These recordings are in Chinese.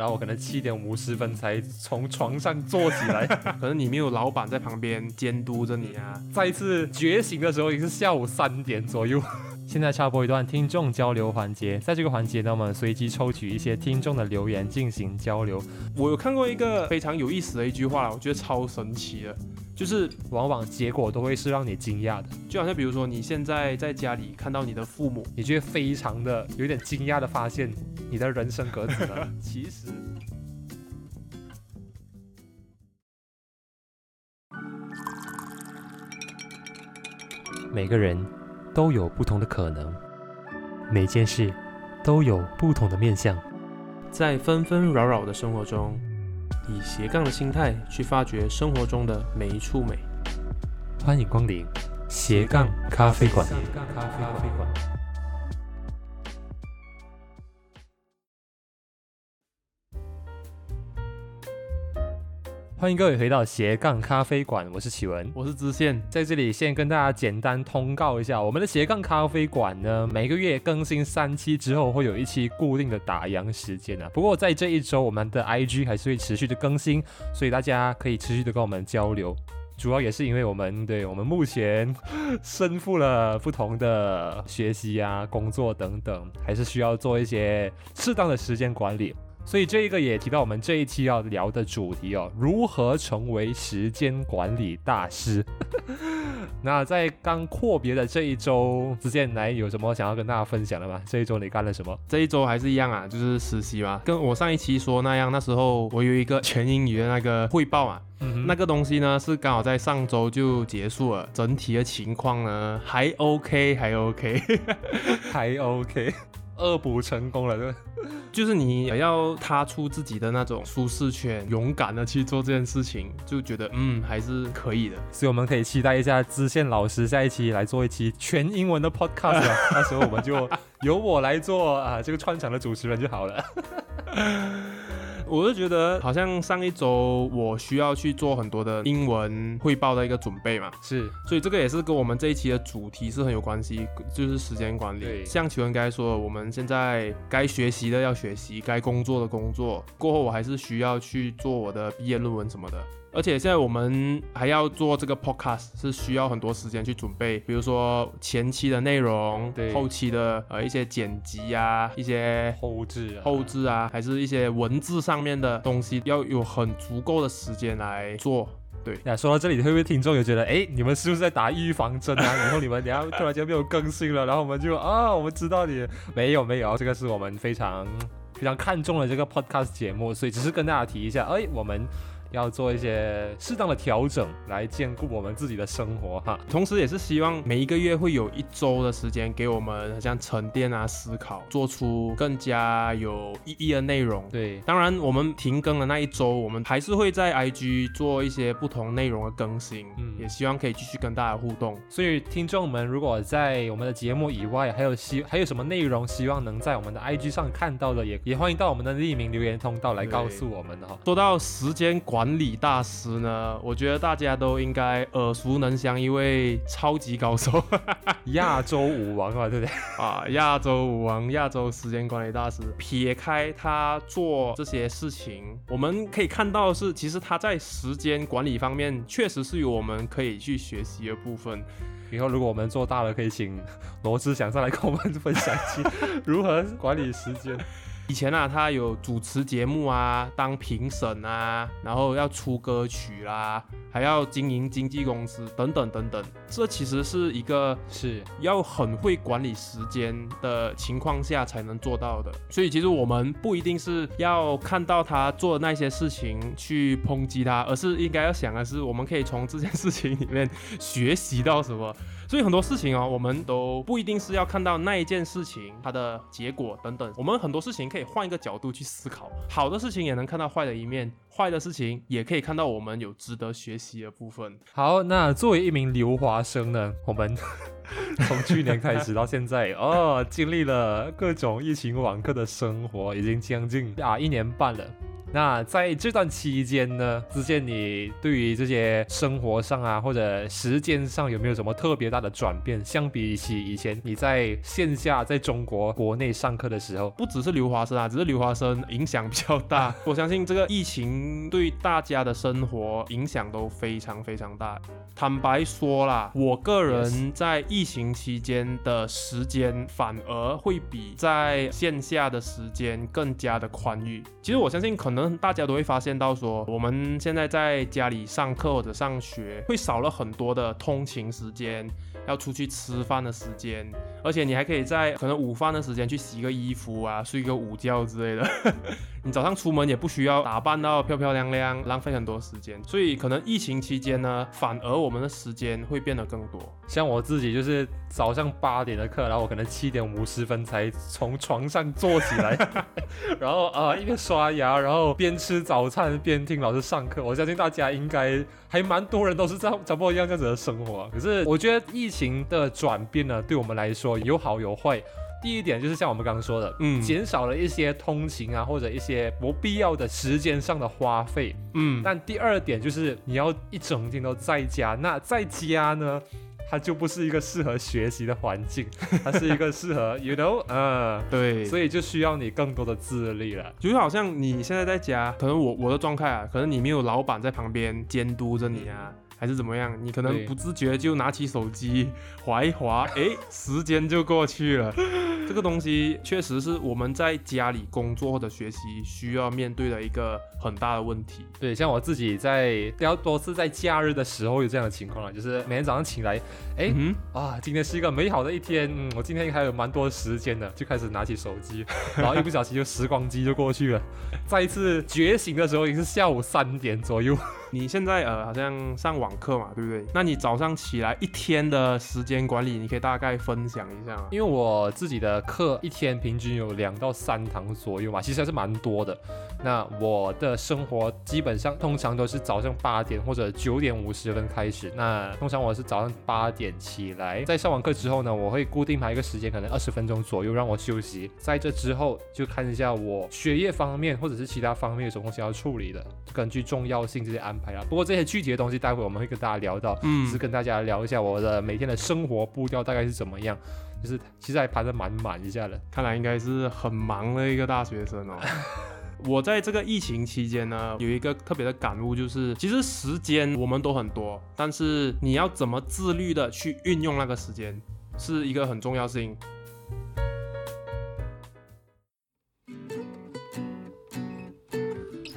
然后我可能七点五十分才从床上坐起来，可能你没有老板在旁边监督着你啊。再一次觉醒的时候已经是下午三点左右。现在插播一段听众交流环节，在这个环节呢，我们随机抽取一些听众的留言进行交流。我有看过一个非常有意思的一句话，我觉得超神奇的，就是往往结果都会是让你惊讶的，就好像比如说你现在在家里看到你的父母，你就会非常的有点惊讶的发现，你的人生格子呢，其实每个人都有不同的可能，每件事都有不同的面向。在纷纷扰扰的生活中，以斜杠的心态去发掘生活中的每一处美。欢迎光临斜杠咖啡馆。欢迎各位回到斜杠咖啡馆，我是启文。我是知县，在这里先跟大家简单通告一下，我们的斜杠咖啡馆呢，每个月更新三期之后，会有一期固定的打烊时间啊。不过在这一周，我们的 IG 还是会持续的更新，所以大家可以持续的跟我们交流。主要也是因为我们对我们目前 身负了不同的学习啊、工作等等，还是需要做一些适当的时间管理。所以这一个也提到我们这一期要聊的主题哦，如何成为时间管理大师。那在刚阔别的这一周之间来，有什么想要跟大家分享的吗？这一周你干了什么？这一周还是一样啊，就是实习嘛，跟我上一期说那样，那时候我有一个全英语的那个汇报啊，那个东西呢是刚好在上周就结束了，整体的情况呢还 OK，还 OK，还 OK。恶补成功了，对 就是你要踏出自己的那种舒适圈，勇敢的去做这件事情，就觉得嗯还是可以的。所以我们可以期待一下知县老师下一期来做一期全英文的 podcast，那时候我们就由我来做啊这个串场的主持人就好了。我就觉得好像上一周我需要去做很多的英文汇报的一个准备嘛，是，所以这个也是跟我们这一期的主题是很有关系，就是时间管理。像启文刚才说，我们现在该学习的要学习，该工作的工作，过后我还是需要去做我的毕业论文什么的。而且现在我们还要做这个 podcast，是需要很多时间去准备，比如说前期的内容，对，后期的呃一些剪辑啊，一些后置后置啊，还是一些文字上面的东西，要有很足够的时间来做。对，那说到这里，会不会听众有觉得，哎，你们是不是在打预防针啊？然后你们等下突然间没有更新了，然后我们就啊，我们知道你没有没有，这个是我们非常非常看重的这个 podcast 节目，所以只是跟大家提一下，哎，我们。要做一些适当的调整，来兼顾我们自己的生活哈。同时，也是希望每一个月会有一周的时间给我们，像沉淀啊、思考，做出更加有意义的内容。对，当然，我们停更的那一周，我们还是会在 IG 做一些不同内容的更新。嗯，也希望可以继续跟大家互动。所以，听众们如果在我们的节目以外，还有希还有什么内容，希望能在我们的 IG 上看到的，也也欢迎到我们的匿名留言通道来告诉我们哈。说到时间管。管理大师呢？我觉得大家都应该耳熟能详，一位超级高手，亚洲舞王啊，对不对？啊，亚洲舞王，亚洲时间管理大师。撇开他做这些事情，我们可以看到是，其实他在时间管理方面确实是有我们可以去学习的部分。以后如果我们做大了，可以请罗志祥上来跟我们分享一下如何管理时间。以前啊，他有主持节目啊，当评审啊，然后要出歌曲啦，还要经营经纪公司等等等等。这其实是一个是要很会管理时间的情况下才能做到的。所以其实我们不一定是要看到他做的那些事情去抨击他，而是应该要想的是，我们可以从这件事情里面学习到什么。所以很多事情哦，我们都不一定是要看到那一件事情它的结果等等，我们很多事情可以换一个角度去思考，好的事情也能看到坏的一面，坏的事情也可以看到我们有值得学习的部分。好，那作为一名留华生呢，我们 从去年开始到现在哦，经历了各种疫情网课的生活，已经将近啊一年半了。那在这段期间呢，之前你对于这些生活上啊，或者时间上有没有什么特别大的转变？相比起以前你在线下在中国国内上课的时候，不只是留华生啊，只是留华生影响比较大。我相信这个疫情对大家的生活影响都非常非常大。坦白说啦，我个人在疫情期间的时间反而会比在线下的时间更加的宽裕。其实我相信，可能可能大家都会发现到说，我们现在在家里上课或者上学，会少了很多的通勤时间。要出去吃饭的时间，而且你还可以在可能午饭的时间去洗个衣服啊，睡个午觉之类的。你早上出门也不需要打扮到漂漂亮亮，浪费很多时间。所以可能疫情期间呢，反而我们的时间会变得更多。像我自己就是早上八点的课，然后我可能七点五十分才从床上坐起来，然后啊一边刷牙，然后边吃早餐边听老师上课。我相信大家应该还蛮多人都是这样，差不多一样这样子的生活。可是我觉得疫情的转变呢，对我们来说有好有坏。第一点就是像我们刚刚说的，嗯，减少了一些通勤啊或者一些不必要的时间上的花费，嗯。但第二点就是你要一整天都在家，那在家呢，它就不是一个适合学习的环境，它是一个适合，you know，嗯，对，所以就需要你更多的自律了。就好像你现在在家，可能我我的状态啊，可能你没有老板在旁边监督着你啊。还是怎么样？你可能不自觉就拿起手机划一划，哎，时间就过去了。这个东西确实是我们在家里工作或者学习需要面对的一个很大的问题。对，像我自己在比较多次在假日的时候有这样的情况了，就是每天早上起来，哎，啊，今天是一个美好的一天，嗯，我今天还有蛮多时间的，就开始拿起手机，然后一不小心就时光机就过去了。再一次觉醒的时候，已经是下午三点左右。你现在呃好像上网课嘛，对不对？那你早上起来一天的时间管理，你可以大概分享一下吗？因为我自己的课一天平均有两到三堂左右嘛，其实还是蛮多的。那我的生活基本上通常都是早上八点或者九点五十分开始。那通常我是早上八点起来，在上完课之后呢，我会固定排一个时间，可能二十分钟左右让我休息。在这之后就看一下我学业方面或者是其他方面有什么东西要处理的，根据重要性这些安排排啊。不过这些具体的东西待会我们会跟大家聊到，嗯，是跟大家聊一下我的每天的生活步调大概是怎么样，就是其实还排得蛮满一下的。看来应该是很忙的一个大学生哦。我在这个疫情期间呢，有一个特别的感悟，就是其实时间我们都很多，但是你要怎么自律的去运用那个时间，是一个很重要事情。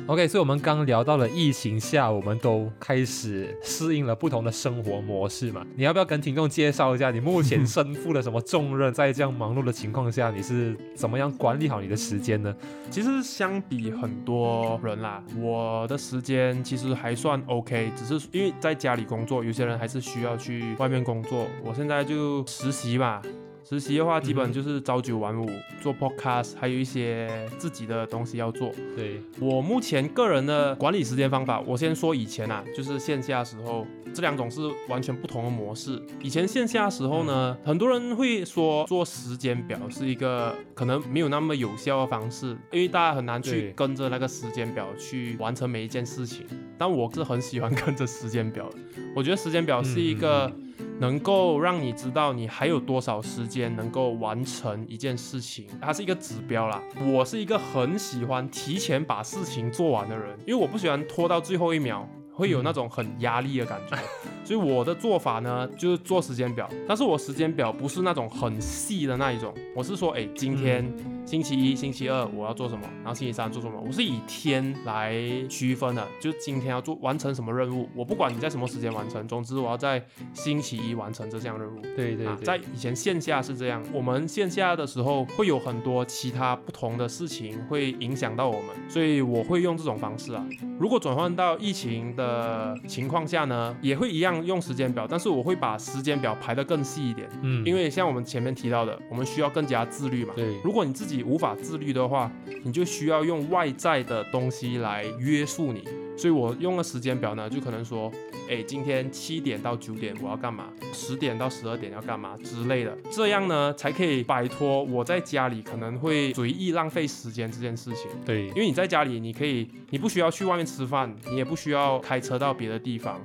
OK，所以我们刚聊到了疫情下，我们都开始适应了不同的生活模式嘛？你要不要跟听众介绍一下，你目前身负了什么重任？在这样忙碌的情况下，你是怎么样管理好你的时间呢？其实相比很多人啦，我的时间其实还算 OK，只是因为在家里工作，有些人还是需要去外面工作。我现在就实习嘛。实习的话，基本就是朝九晚五做 podcast，还有一些自己的东西要做。对我目前个人的管理时间方法，我先说以前啊，就是线下时候，这两种是完全不同的模式。以前线下时候呢，很多人会说做时间表是一个可能没有那么有效的方式，因为大家很难去跟着那个时间表去完成每一件事情。但我是很喜欢跟着时间表的，我觉得时间表是一个。能够让你知道你还有多少时间能够完成一件事情，它是一个指标啦。我是一个很喜欢提前把事情做完的人，因为我不喜欢拖到最后一秒，会有那种很压力的感觉。所以我的做法呢，就是做时间表，但是我时间表不是那种很细的那一种，我是说，哎，今天。星期一、星期二我要做什么，然后星期三做什么？我是以天来区分的，就今天要做完成什么任务，我不管你在什么时间完成，总之我要在星期一完成这项任务。对对，在以前线下是这样，我们线下的时候会有很多其他不同的事情会影响到我们，所以我会用这种方式啊。如果转换到疫情的情况下呢，也会一样用时间表，但是我会把时间表排得更细一点。嗯，因为像我们前面提到的，我们需要更加自律嘛。对，如果你自己己无法自律的话，你就需要用外在的东西来约束你。所以我用的时间表呢，就可能说，哎，今天七点到九点我要干嘛？十点到十二点要干嘛之类的，这样呢才可以摆脱我在家里可能会随意浪费时间这件事情。对，因为你在家里，你可以，你不需要去外面吃饭，你也不需要开车到别的地方。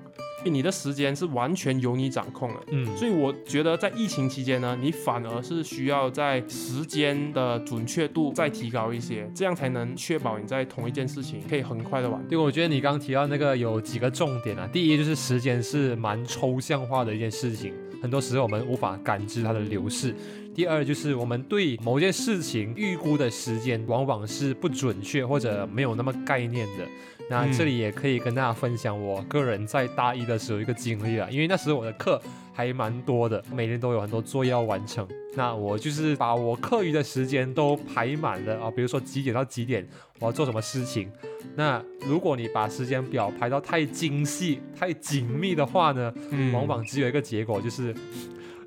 你的时间是完全由你掌控的，嗯，所以我觉得在疫情期间呢，你反而是需要在时间的准确度再提高一些，这样才能确保你在同一件事情可以很快的完。对，我觉得你刚刚提到那个有几个重点啊，第一就是时间是蛮抽象化的一件事情，很多时候我们无法感知它的流逝。第二就是我们对某件事情预估的时间往往是不准确或者没有那么概念的。那这里也可以跟大家分享我个人在大一的时候一个经历啊，因为那时候我的课还蛮多的，每天都有很多作业要完成。那我就是把我课余的时间都排满了啊，比如说几点到几点我要做什么事情。那如果你把时间表排到太精细、太紧密的话呢，往往只有一个结果，就是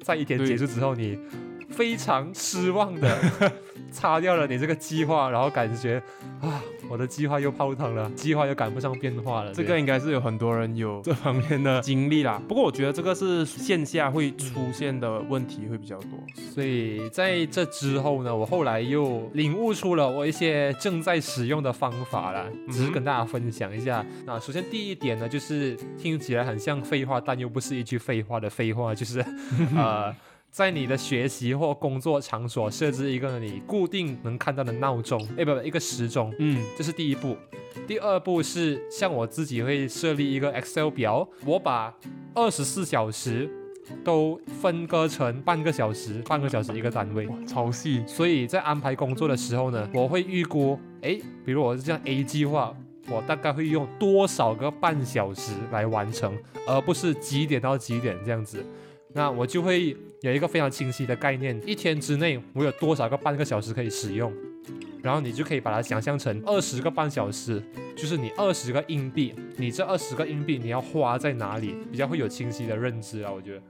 在一天结束之后你。非常失望的 擦掉了你这个计划，然后感觉啊，我的计划又泡汤了，计划又赶不上变化了。这个应该是有很多人有这方面的经历啦。不过我觉得这个是线下会出现的问题会比较多。所以在这之后呢，我后来又领悟出了我一些正在使用的方法了，只是跟大家分享一下。那首先第一点呢，就是听起来很像废话，但又不是一句废话的废话，就是 呃。在你的学习或工作场所设置一个你固定能看到的闹钟，哎，不不，一个时钟，嗯，这是第一步。第二步是像我自己会设立一个 Excel 表，我把二十四小时都分割成半个小时，半个小时一个单位，哇超细。所以在安排工作的时候呢，我会预估，哎，比如我是这样 A 计划，我大概会用多少个半小时来完成，而不是几点到几点这样子。那我就会有一个非常清晰的概念，一天之内我有多少个半个小时可以使用，然后你就可以把它想象成二十个半小时，就是你二十个硬币，你这二十个硬币你要花在哪里，比较会有清晰的认知啊，我觉得。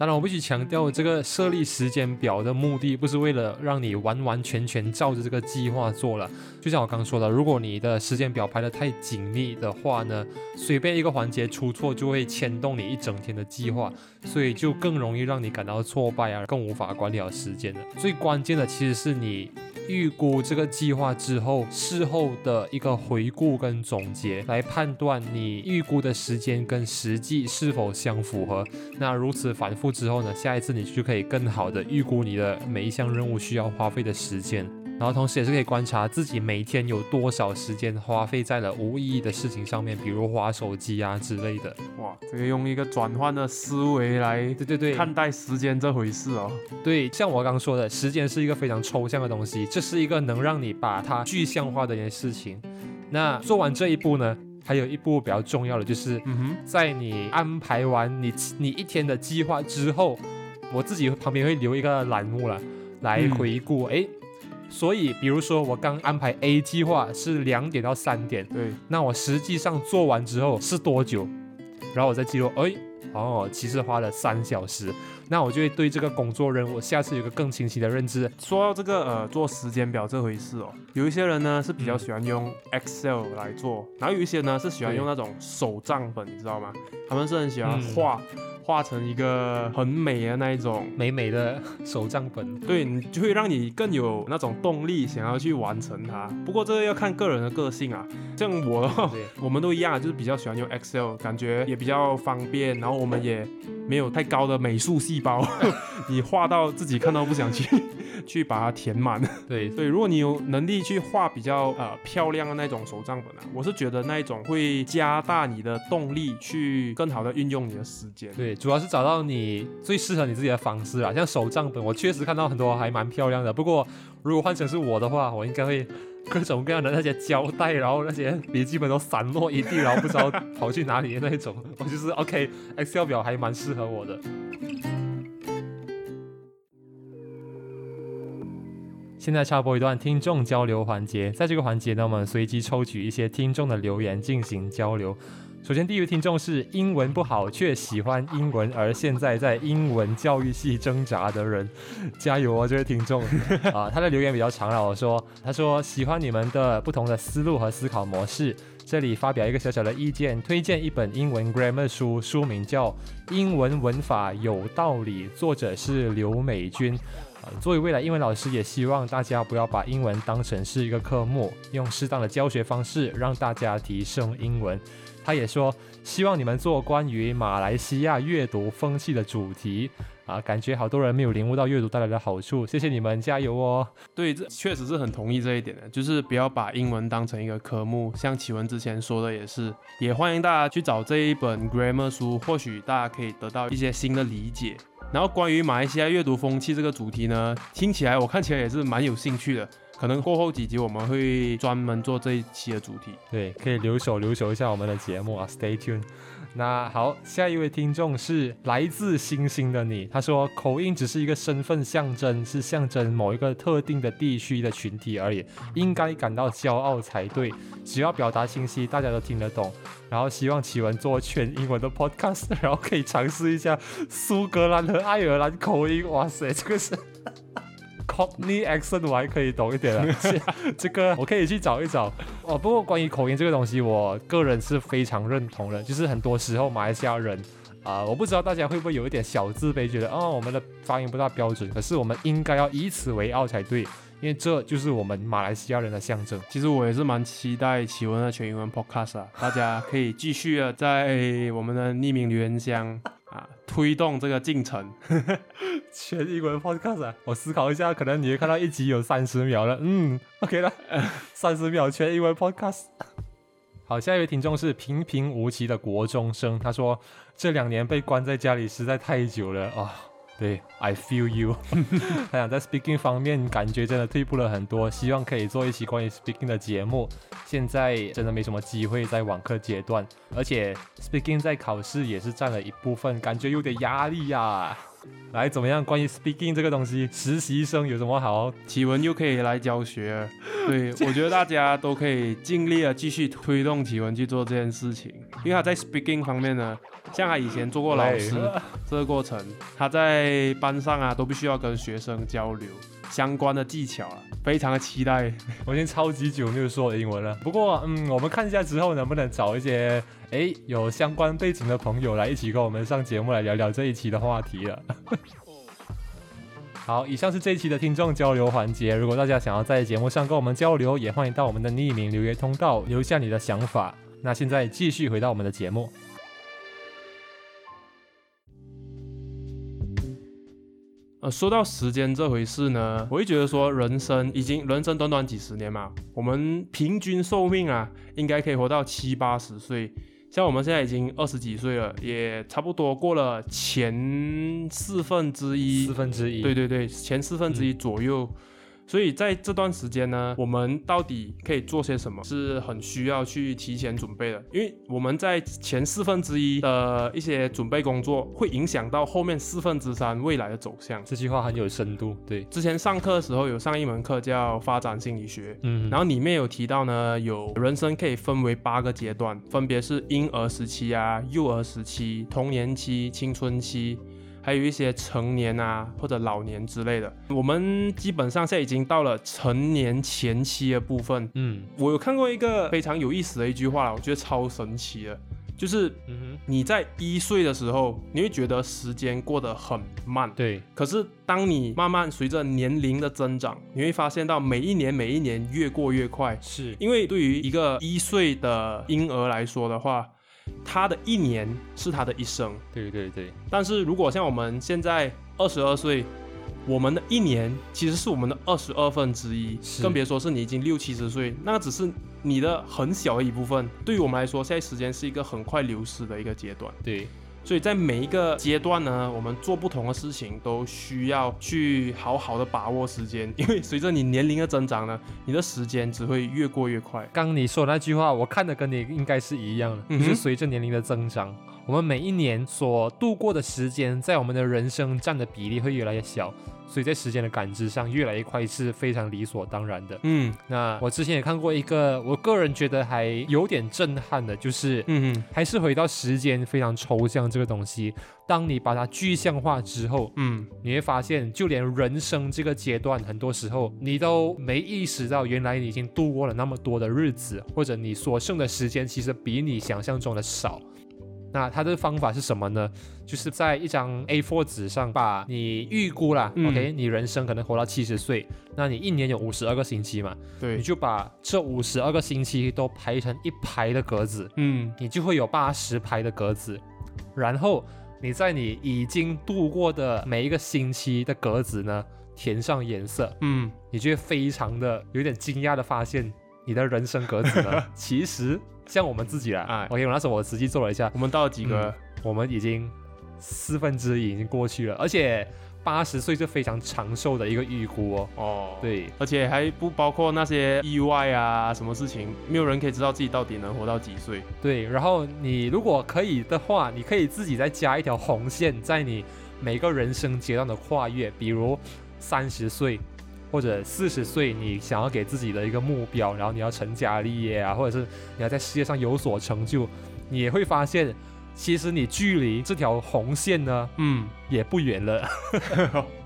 当然，我必须强调，这个设立时间表的目的不是为了让你完完全全照着这个计划做了。就像我刚刚说的，如果你的时间表排得太紧密的话呢，随便一个环节出错就会牵动你一整天的计划，所以就更容易让你感到挫败啊，更无法管理好时间了。最关键的其实是你。预估这个计划之后，事后的一个回顾跟总结，来判断你预估的时间跟实际是否相符合。那如此反复之后呢，下一次你就可以更好的预估你的每一项任务需要花费的时间。然后同时也是可以观察自己每天有多少时间花费在了无意义的事情上面，比如划手机啊之类的。哇，这个用一个转换的思维来，对对对，看待时间这回事哦。对，像我刚刚说的，时间是一个非常抽象的东西，这是一个能让你把它具象化的一件事情。那做完这一步呢，还有一步比较重要的就是，在你安排完你你一天的计划之后，我自己旁边会留一个栏目了，来回顾，哎。所以，比如说我刚安排 A 计划是两点到三点，对，那我实际上做完之后是多久？然后我再记录，哎，哦，其实花了三小时，那我就会对这个工作任务下次有个更清晰的认知。说到这个呃做时间表这回事哦，有一些人呢是比较喜欢用 Excel 来做，然后有一些呢是喜欢用那种手账本，你知道吗？他们是很喜欢画。画成一个很美的那一种美美的手账本，对你就会让你更有那种动力，想要去完成它。不过这个要看个人的个性啊，像我，我们都一样，就是比较喜欢用 Excel，感觉也比较方便，然后我们也没有太高的美术细胞，你画到自己看到不想去。去把它填满。对，所以如果你有能力去画比较呃漂亮的那种手账本啊，我是觉得那一种会加大你的动力，去更好的运用你的时间。对，主要是找到你最适合你自己的方式啊。像手账本，我确实看到很多还蛮漂亮的。不过如果换成是我的话，我应该会各种各样的那些胶带，然后那些笔记本都散落一地，然后不知道跑去哪里的那种。我就是 OK，Excel 表还蛮适合我的。现在插播一段听众交流环节，在这个环节呢，我们随机抽取一些听众的留言进行交流。首先，第一位听众是英文不好却喜欢英文，而现在在英文教育系挣扎的人，加油哦！这位听众啊，他的留言比较长了，我说，他说喜欢你们的不同的思路和思考模式，这里发表一个小小的意见，推荐一本英文 grammar 书，书名叫《英文文法有道理》，作者是刘美君。作为未来英文老师，也希望大家不要把英文当成是一个科目，用适当的教学方式让大家提升英文。他也说，希望你们做关于马来西亚阅读风气的主题啊，感觉好多人没有领悟到阅读带来的好处。谢谢你们，加油哦！对，这确实是很同意这一点的，就是不要把英文当成一个科目。像启文之前说的也是，也欢迎大家去找这一本 grammar 书，或许大家可以得到一些新的理解。然后关于马来西亚阅读风气这个主题呢，听起来我看起来也是蛮有兴趣的。可能过后几集我们会专门做这一期的主题，对，可以留守留守一下我们的节目啊，Stay tuned。那好，下一位听众是来自星星的你，他说口音只是一个身份象征，是象征某一个特定的地区的群体而已，应该感到骄傲才对。只要表达清晰，大家都听得懂。然后希望启文做全英文的 podcast，然后可以尝试一下苏格兰和爱尔兰口音。哇塞，这个是。Cockney accent 我还可以懂一点了，这个我可以去找一找哦。不过关于口音这个东西，我个人是非常认同的。就是很多时候马来西亚人啊，我不知道大家会不会有一点小自卑，觉得哦我们的发音不大标准。可是我们应该要以此为傲才对，因为这就是我们马来西亚人的象征。其实我也是蛮期待奇文的全英文 podcast 啊，大家可以继续啊在我们的匿名留言箱。啊，推动这个进程，全英文 podcast。我思考一下，可能你会看到一集有三十秒了。嗯，OK 了，三十秒全英文 podcast。好，下一位听众是平平无奇的国中生，他说这两年被关在家里实在太久了啊。对，I feel you。他想在 speaking 方面感觉真的退步了很多，希望可以做一期关于 speaking 的节目。现在真的没什么机会在网课阶段，而且 speaking 在考试也是占了一部分，感觉有点压力呀。来，怎么样？关于 speaking 这个东西，实习生有什么好？启文又可以来教学。对，我觉得大家都可以尽力的继续推动启文去做这件事情，因为他在 speaking 方面呢，像他以前做过老师，这个过程他在班上啊都必须要跟学生交流相关的技巧啊，非常的期待。我已经超级久没有说英文了，不过嗯，我们看一下之后能不能找一些。哎，有相关背景的朋友来一起跟我们上节目来聊聊这一期的话题了。好，以上是这一期的听众交流环节。如果大家想要在节目上跟我们交流，也欢迎到我们的匿名留言通道留下你的想法。那现在继续回到我们的节目。呃，说到时间这回事呢，我会觉得说，人生已经人生短短几十年嘛，我们平均寿命啊，应该可以活到七八十岁。像我们现在已经二十几岁了，也差不多过了前四分之一，四分之一，对对对，前四分之一左右。所以在这段时间呢，我们到底可以做些什么，是很需要去提前准备的。因为我们在前四分之一的一些准备工作，会影响到后面四分之三未来的走向。这句话很有深度。对，之前上课的时候有上一门课叫发展心理学，嗯，然后里面有提到呢，有人生可以分为八个阶段，分别是婴儿时期啊、幼儿时期、童年期、青春期。还有一些成年啊或者老年之类的，我们基本上现在已经到了成年前期的部分。嗯，我有看过一个非常有意思的一句话，我觉得超神奇的，就是你在一岁的时候，你会觉得时间过得很慢。对，可是当你慢慢随着年龄的增长，你会发现到每一年每一年越过越快。是因为对于一个一岁的婴儿来说的话。他的一年是他的一生，对对对。但是如果像我们现在二十二岁，我们的一年其实是我们的二十二分之一，更别说是你已经六七十岁，那只是你的很小的一部分。对于我们来说，现在时间是一个很快流失的一个阶段。对。所以在每一个阶段呢，我们做不同的事情都需要去好好的把握时间，因为随着你年龄的增长呢，你的时间只会越过越快。刚你说那句话，我看的跟你应该是一样的，就是随着年龄的增长，我们每一年所度过的时间，在我们的人生占的比例会越来越小，所以在时间的感知上越来越快是非常理所当然的。嗯那我之前也看过一个，我个人觉得还有点震撼的，就是嗯嗯还是回到时间非常抽象这个东西。当你把它具象化之后，嗯你会发现，就连人生这个阶段，很多时候你都没意识到，原来你已经度过了那么多的日子，或者你所剩的时间其实比你想象中的少。那它的方法是什么呢？就是在一张 A4 纸上，把你预估啦、嗯。O k 你人生可能活到七十岁，那你一年有五十二个星期嘛，对。你就把这五十二个星期都排成一排的格子，嗯。你就会有八十排的格子，然后你在你已经度过的每一个星期的格子呢填上颜色，嗯。你就会非常的有点惊讶的发现，你的人生格子呢 其实像我们自己啦哎，OK，我那时候我实际做了一下，我们到了几个？我们已经四分之一已经过去了，而且八十岁是非常长寿的一个预估哦，哦，，对。而且还不包括那些意外啊，什么事情，没有人可以知道自己到底能活到几岁。对，然后你如果可以的话，你可以自己再加一条红线，在你每个人生阶段的跨越，比如三十岁或者四十岁，你想要给自己的一个目标，然后你要成家立业啊，或者是你要在事业上有所成就，你也会发现，其实你距离这条红线呢嗯也不远了。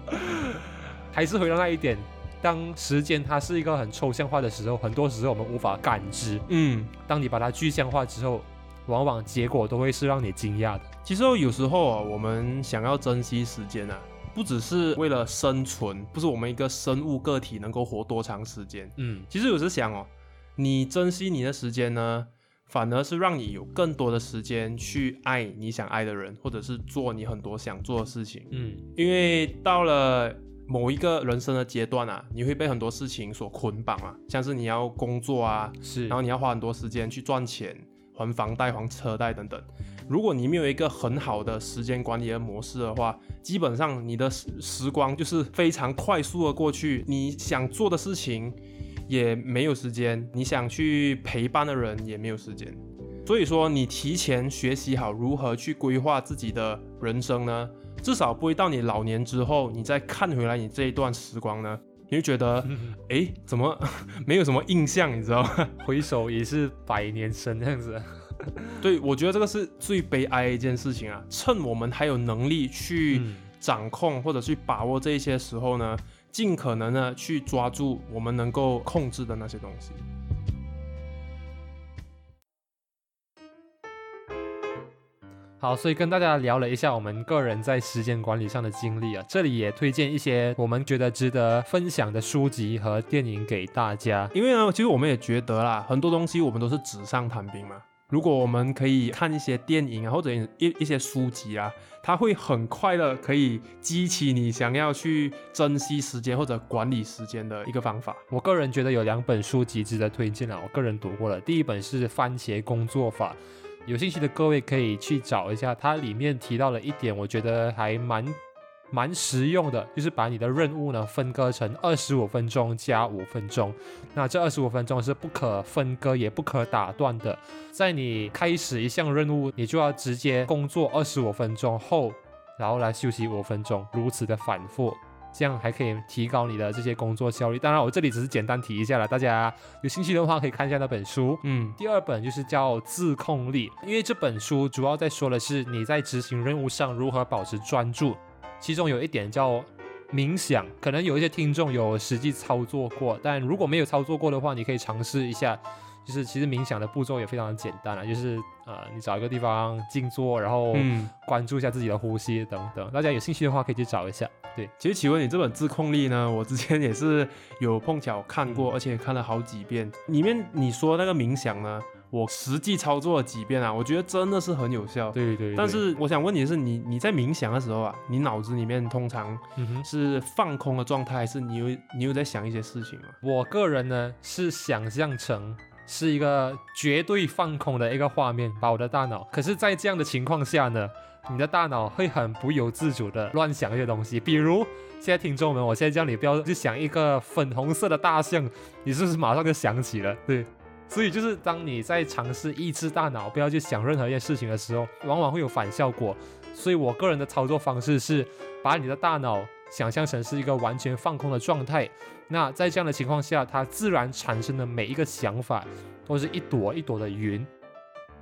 还是回到那一点，当时间它是一个很抽象化的时候，很多时候我们无法感知。嗯，当你把它具象化之后，往往结果都会是让你惊讶的。其实有时候啊，我们想要珍惜时间啊，不只是为了生存，不是我们一个生物个体能够活多长时间。嗯，其实有时想哦，你珍惜你的时间呢，反而是让你有更多的时间去爱你想爱的人，或者是做你很多想做的事情。嗯，因为到了某一个人生的阶段啊，你会被很多事情所捆绑啊，像是你要工作啊，是，然后你要花很多时间去赚钱、还房贷、还车贷等等。如果你没有一个很好的时间管理的模式的话，基本上你的时时光就是非常快速的过去，你想做的事情也没有时间，你想去陪伴的人也没有时间。所以说，你提前学习好如何去规划自己的人生呢，至少不会到你老年之后，你再看回来你这一段时光呢，你会觉得，哎，怎么 没有什么印象，你知道吗？回首已是百年身这样子。对，我觉得这个是最悲哀的一件事情啊！趁我们还有能力去嗯掌控或者去把握这一些时候呢，尽可能的去抓住我们能够控制的那些东西。好，所以跟大家聊了一下我们个人在时间管理上的经历啊，这里也推荐一些我们觉得值得分享的书籍和电影给大家。因为呢，其实我们也觉得啦，很多东西我们都是纸上谈兵嘛。如果我们可以看一些电影啊，或者一一些书籍啊，它会很快的可以激起你想要去珍惜时间或者管理时间的一个方法。我个人觉得有两本书籍值得推荐啊，我个人读过了。第一本是《番茄工作法》，有兴趣的各位可以去找一下，它里面提到了一点，我觉得还蛮蛮实用的，就是把你的任务呢分割成二十五分钟加五分钟。那这二十五分钟是不可分割也不可打断的，在你开始一项任务，你就要直接工作二十五分钟后，然后来休息五分钟，如此的反复。这样还可以提高你的这些工作效率。当然，我这里只是简单提一下了，大家有兴趣的话可以看一下那本书。嗯第二本就是叫《自控力》，因为这本书主要在说的是你在执行任务上如何保持专注，其中有一点叫冥想，可能有一些听众有实际操作过，但如果没有操作过的话，你可以尝试一下。就是其实冥想的步骤也非常的简单啊，就是呃你找一个地方静坐，然后嗯，关注一下自己的呼吸等等。大家有兴趣的话可以去找一下。对，其实请问你这本自控力呢，我之前也是有碰巧看过，嗯而且看了好几遍。里面你说那个冥想呢，我实际操作了几遍啊，我觉得真的是很有效。对对对。但是我想问你的是，你你在冥想的时候啊，你脑子里面通常。是放空的状态，还是你有你有在想一些事情吗？我个人呢是想象成是一个绝对放空的一个画面，把我的大脑。可是，在这样的情况下呢，你的大脑会很不由自主的乱想一些东西，比如现在听众们，我现在叫你不要去想一个粉红色的大象，你是不是马上就想起了？对，所以就是当你在尝试抑制大脑不要去想任何一件事情的时候，往往会有反效果。所以我个人的操作方式是把你的大脑想象成是一个完全放空的状态。那在这样的情况下，它自然产生的每一个想法都是一朵一朵的云。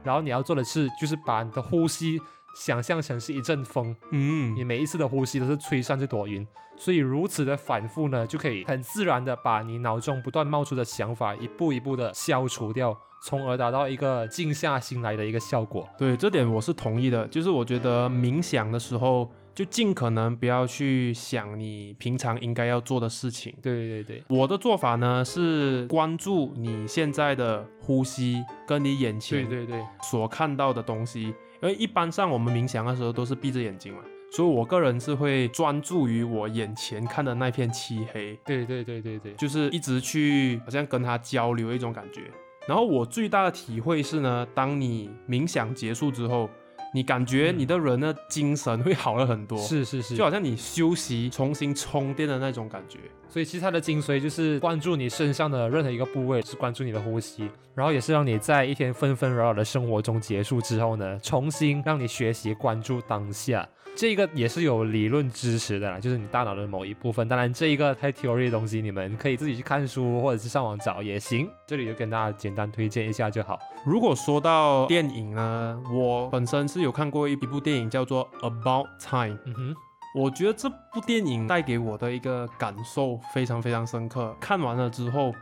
然后你要做的是，就是把你的呼吸想象成是一阵风，嗯你每一次的呼吸都是吹散这朵云。所以如此的反复呢，就可以很自然的把你脑中不断冒出的想法一步一步的消除掉，从而达到一个静下心来的一个效果。对，这点我是同意的。就是我觉得冥想的时候，就尽可能不要去想你平常应该要做的事情。对对对，我的做法呢是关注你现在的呼吸跟你眼对前对对，所看到的东西，因为一般上我们冥想的时候都是闭着眼睛嘛，所以我个人是会专注于我眼前看的那片漆黑，对对对对对，就是一直去好像跟他交流一种感觉。然后我最大的体会是呢，当你冥想结束之后，你感觉你的人的精神会好了很多，是是是就，好像你休息重新充电的那种感觉。所以其实它的精髓就是关注你身上的任何一个部位，是关注你的呼吸，然后也是让你在一天纷纷扰扰的生活中结束之后呢，重新让你学习关注当下。这个也是有理论支持的啦，就是你大脑的某一部分。当然，这一个太 theory 的东西，你们可以自己去看书或者是上网找也行。这里就跟大家简单推荐一下就好。如果说到电影呢，我本身是有看过一一部电影叫做《About Time》，嗯哼，我觉得这部电影带给我的一个感受非常非常深刻。看完了之后，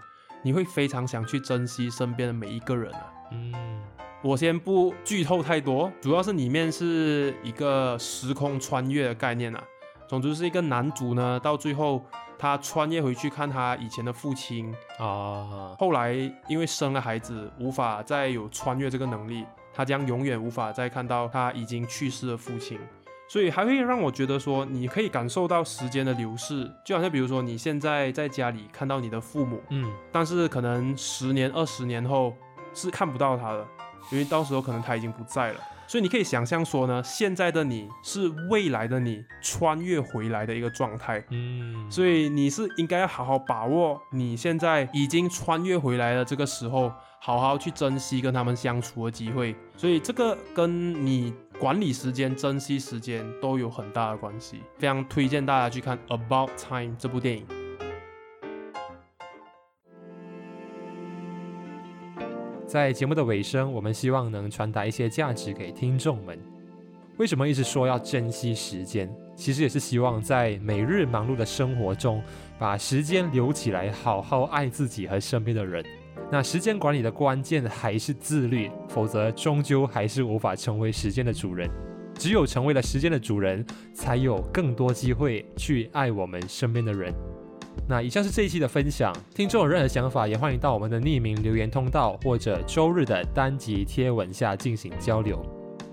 你会非常想去珍惜身边的每一个人啊。嗯，我先不剧透太多，主要是里面是一个时空穿越的概念啊。总之是一个男主呢，到最后他穿越回去看他以前的父亲，啊，后来因为生了孩子，无法再有穿越这个能力，他将永远无法再看到他已经去世的父亲。所以还会让我觉得说，你可以感受到时间的流逝，就好像比如说你现在在家里看到你的父母，嗯，但是可能十年、二十年后是看不到他了，因为到时候可能他已经不在了。所以你可以想象说呢，现在的你是未来的你穿越回来的一个状态。嗯，所以你是应该要好好把握你现在已经穿越回来的这个时候，好好去珍惜跟他们相处的机会。所以这个跟你管理时间、珍惜时间都有很大的关系。非常推荐大家去看《About Time》这部电影。在节目的尾声，我们希望能传达一些价值给听众们。为什么一直说要珍惜时间？其实也是希望在每日忙碌的生活中，把时间留起来，好好爱自己和身边的人。那时间管理的关键还是自律，否则终究还是无法成为时间的主人。只有成为了时间的主人，才有更多机会去爱我们身边的人。那以上是这一期的分享，听众有任何想法，也欢迎到我们的匿名留言通道或者周日的单集贴文下进行交流。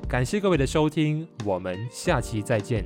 感谢各位的收听，我们下期再见。